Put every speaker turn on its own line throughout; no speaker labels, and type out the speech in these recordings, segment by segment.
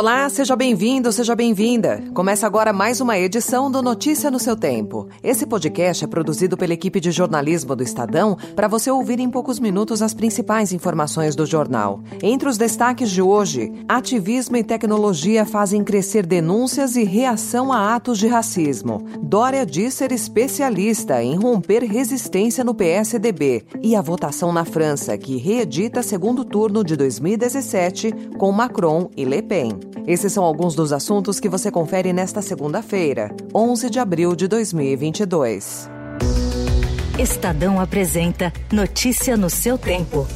Olá, seja bem-vindo, seja bem-vinda. Começa agora mais uma edição do Notícia no seu Tempo. Esse podcast é produzido pela equipe de jornalismo do Estadão para você ouvir em poucos minutos as principais informações do jornal. Entre os destaques de hoje, ativismo e tecnologia fazem crescer denúncias e reação a atos de racismo. Dória diz ser especialista em romper resistência no PSDB e a votação na França, que reedita segundo turno de 2017 com Macron e Le Pen. Esses são alguns dos assuntos que você confere nesta segunda-feira, 11 de abril de 2022.
Estadão apresenta Notícia no seu tempo.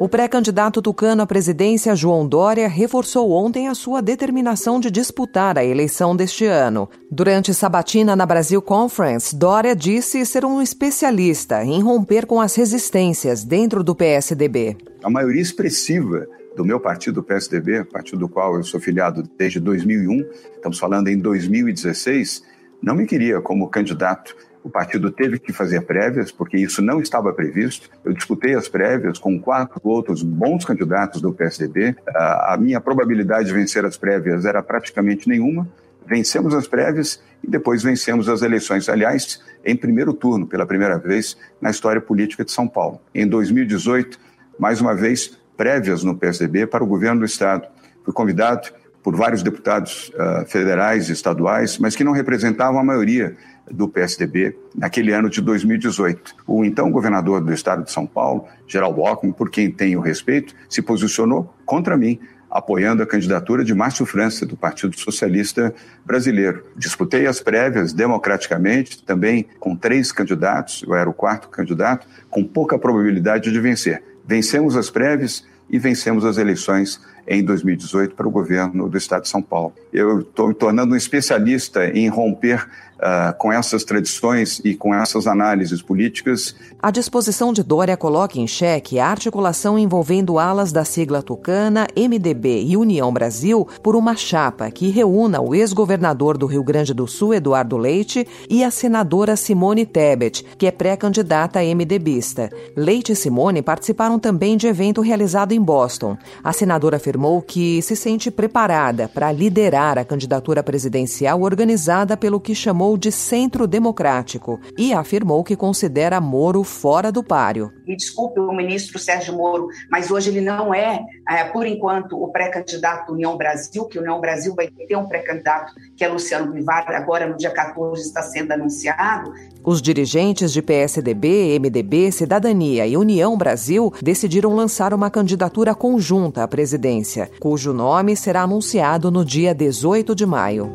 O pré-candidato tucano à presidência, João Dória, reforçou ontem a sua determinação de disputar a eleição deste ano. Durante sabatina na Brasil Conference, Dória disse ser um especialista em romper com as resistências dentro do PSDB.
A maioria expressiva do meu partido, o PSDB, partido do qual eu sou filiado desde 2001, estamos falando em 2016, não me queria como candidato o partido teve que fazer prévias, porque isso não estava previsto. Eu disputei as prévias com quatro outros bons candidatos do PSDB. A minha probabilidade de vencer as prévias era praticamente nenhuma. Vencemos as prévias e depois vencemos as eleições. Aliás, em primeiro turno, pela primeira vez na história política de São Paulo. Em 2018, mais uma vez, prévias no PSDB para o governo do Estado. Fui convidado por vários deputados uh, federais e estaduais, mas que não representavam a maioria do PSDB naquele ano de 2018. O então governador do estado de São Paulo, Geraldo Alckmin, por quem tenho respeito, se posicionou contra mim, apoiando a candidatura de Márcio França, do Partido Socialista Brasileiro. Disputei as prévias democraticamente, também com três candidatos, eu era o quarto candidato, com pouca probabilidade de vencer. Vencemos as prévias e vencemos as eleições em 2018 para o governo do Estado de São Paulo. Eu estou me tornando um especialista em romper uh, com essas tradições e com essas análises políticas.
A disposição de Dória coloca em xeque a articulação envolvendo alas da sigla tucana, MDB e União Brasil por uma chapa que reúna o ex-governador do Rio Grande do Sul, Eduardo Leite, e a senadora Simone Tebet, que é pré-candidata MDBista. Leite e Simone participaram também de evento realizado em Boston. A senadora afirmou que se sente preparada para liderar a candidatura presidencial organizada pelo que chamou de centro democrático e afirmou que considera Moro fora do páreo.
Me desculpe o ministro Sérgio Moro, mas hoje ele não é, é por enquanto, o pré-candidato União Brasil, que União Brasil vai ter um pré-candidato que é Luciano Bivar, agora no dia 14 está sendo anunciado.
Os dirigentes de PSDB, MDB, Cidadania e União Brasil decidiram lançar uma candidatura conjunta à presidência, cujo nome será anunciado no dia 18 de maio.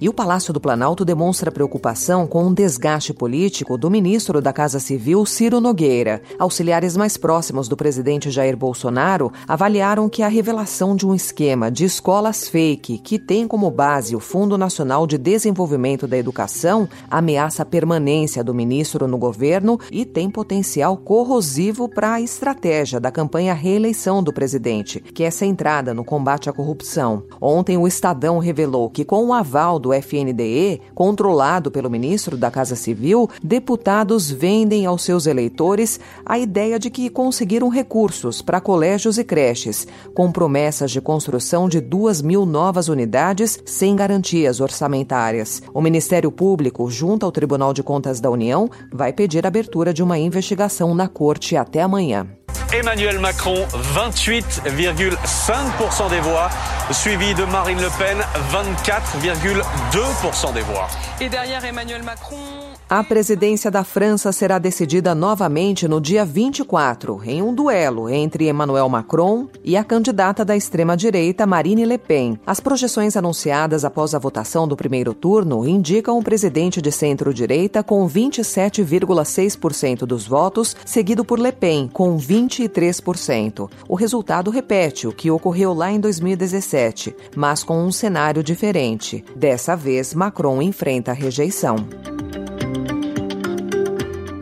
E o Palácio do Planalto demonstra preocupação com um desgaste político do ministro da Casa Civil, Ciro Nogueira. Auxiliares mais próximos do presidente Jair Bolsonaro avaliaram que a revelação de um esquema de escolas fake, que tem como base o Fundo Nacional de Desenvolvimento da Educação, ameaça a permanência do ministro no governo e tem potencial corrosivo para a estratégia da campanha reeleição do presidente, que é centrada no combate à corrupção. Ontem, o Estadão revelou que, com o aval do do FNDE, controlado pelo ministro da Casa Civil, deputados vendem aos seus eleitores a ideia de que conseguiram recursos para colégios e creches, com promessas de construção de duas mil novas unidades sem garantias orçamentárias. O Ministério Público, junto ao Tribunal de Contas da União, vai pedir abertura de uma investigação na corte até amanhã.
Emmanuel Macron, 28,5% des voix, suivi de Marine Le Pen, 24,2% des voix.
Et derrière Emmanuel Macron. A presidência da França será decidida novamente no dia 24, em um duelo entre Emmanuel Macron e a candidata da extrema-direita Marine Le Pen. As projeções anunciadas após a votação do primeiro turno indicam o presidente de centro-direita com 27,6% dos votos, seguido por Le Pen com 23%. O resultado repete o que ocorreu lá em 2017, mas com um cenário diferente. Dessa vez, Macron enfrenta a rejeição.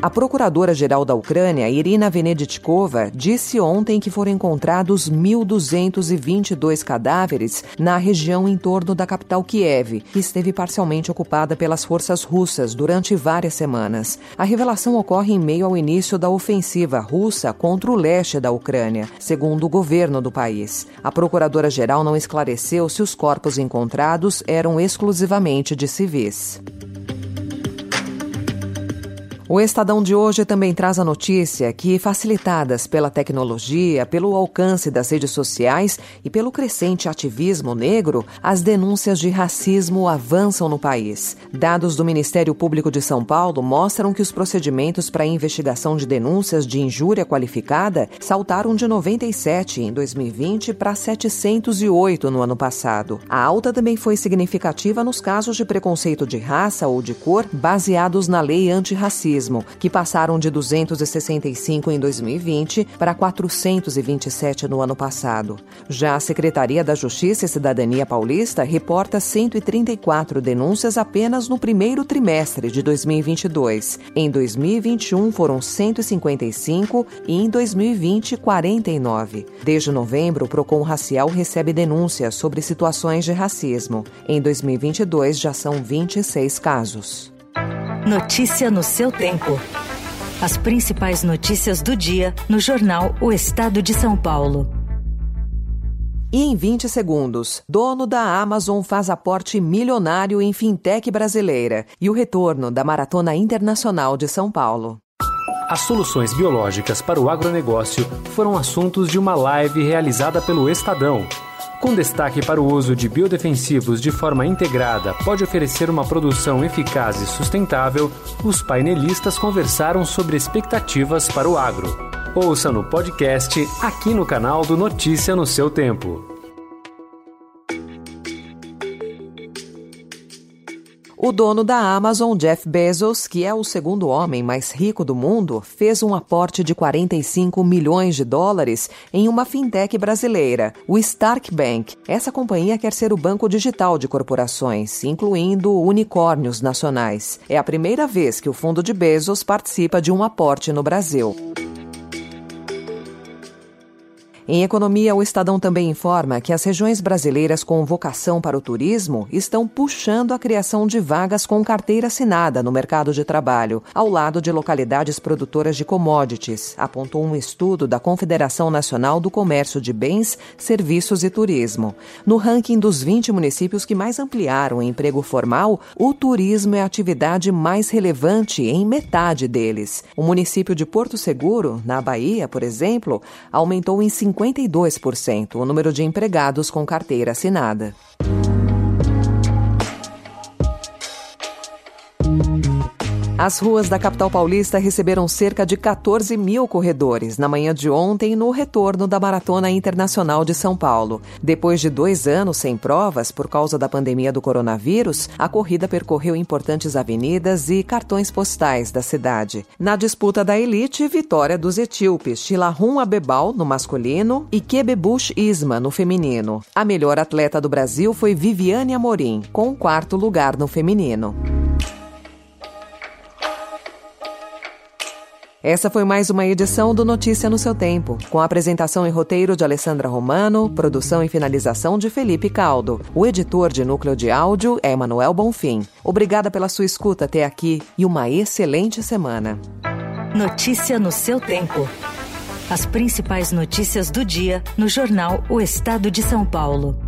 A procuradora-geral da Ucrânia, Irina Veneditkova, disse ontem que foram encontrados 1.222 cadáveres na região em torno da capital Kiev, que esteve parcialmente ocupada pelas forças russas durante várias semanas. A revelação ocorre em meio ao início da ofensiva russa contra o leste da Ucrânia, segundo o governo do país. A procuradora-geral não esclareceu se os corpos encontrados eram exclusivamente de civis. O Estadão de hoje também traz a notícia que, facilitadas pela tecnologia, pelo alcance das redes sociais e pelo crescente ativismo negro, as denúncias de racismo avançam no país. Dados do Ministério Público de São Paulo mostram que os procedimentos para investigação de denúncias de injúria qualificada saltaram de 97 em 2020 para 708 no ano passado. A alta também foi significativa nos casos de preconceito de raça ou de cor baseados na lei antirracista que passaram de 265 em 2020 para 427 no ano passado. Já a Secretaria da Justiça e Cidadania Paulista reporta 134 denúncias apenas no primeiro trimestre de 2022. Em 2021 foram 155 e em 2020 49. Desde novembro, o Procon Racial recebe denúncias sobre situações de racismo. Em 2022 já são 26 casos.
Notícia no seu tempo. As principais notícias do dia no jornal O Estado de São Paulo.
E em 20 segundos, dono da Amazon faz aporte milionário em fintech brasileira e o retorno da Maratona Internacional de São Paulo.
As soluções biológicas para o agronegócio foram assuntos de uma live realizada pelo Estadão com destaque para o uso de biodefensivos de forma integrada, pode oferecer uma produção eficaz e sustentável. Os painelistas conversaram sobre expectativas para o agro. Ouça no podcast aqui no canal do Notícia no seu tempo.
O dono da Amazon, Jeff Bezos, que é o segundo homem mais rico do mundo, fez um aporte de 45 milhões de dólares em uma fintech brasileira, o Stark Bank. Essa companhia quer ser o banco digital de corporações, incluindo unicórnios nacionais. É a primeira vez que o fundo de Bezos participa de um aporte no Brasil. Em economia, o Estadão também informa que as regiões brasileiras com vocação para o turismo estão puxando a criação de vagas com carteira assinada no mercado de trabalho, ao lado de localidades produtoras de commodities, apontou um estudo da Confederação Nacional do Comércio de Bens, Serviços e Turismo. No ranking dos 20 municípios que mais ampliaram o emprego formal, o turismo é a atividade mais relevante em metade deles. O município de Porto Seguro, na Bahia, por exemplo, aumentou em 50 52% o número de empregados com carteira assinada. As ruas da capital paulista receberam cerca de 14 mil corredores na manhã de ontem no retorno da Maratona Internacional de São Paulo. Depois de dois anos sem provas por causa da pandemia do coronavírus, a corrida percorreu importantes avenidas e cartões postais da cidade. Na disputa da elite, vitória dos etíopes Shilahun Abebal no masculino e Kebebush Isma no feminino. A melhor atleta do Brasil foi Viviane Amorim, com o quarto lugar no feminino. Essa foi mais uma edição do Notícia no seu tempo, com apresentação e roteiro de Alessandra Romano, produção e finalização de Felipe Caldo. O editor de núcleo de áudio é Emanuel Bonfim. Obrigada pela sua escuta até aqui e uma excelente semana.
Notícia no seu tempo. As principais notícias do dia no jornal O Estado de São Paulo.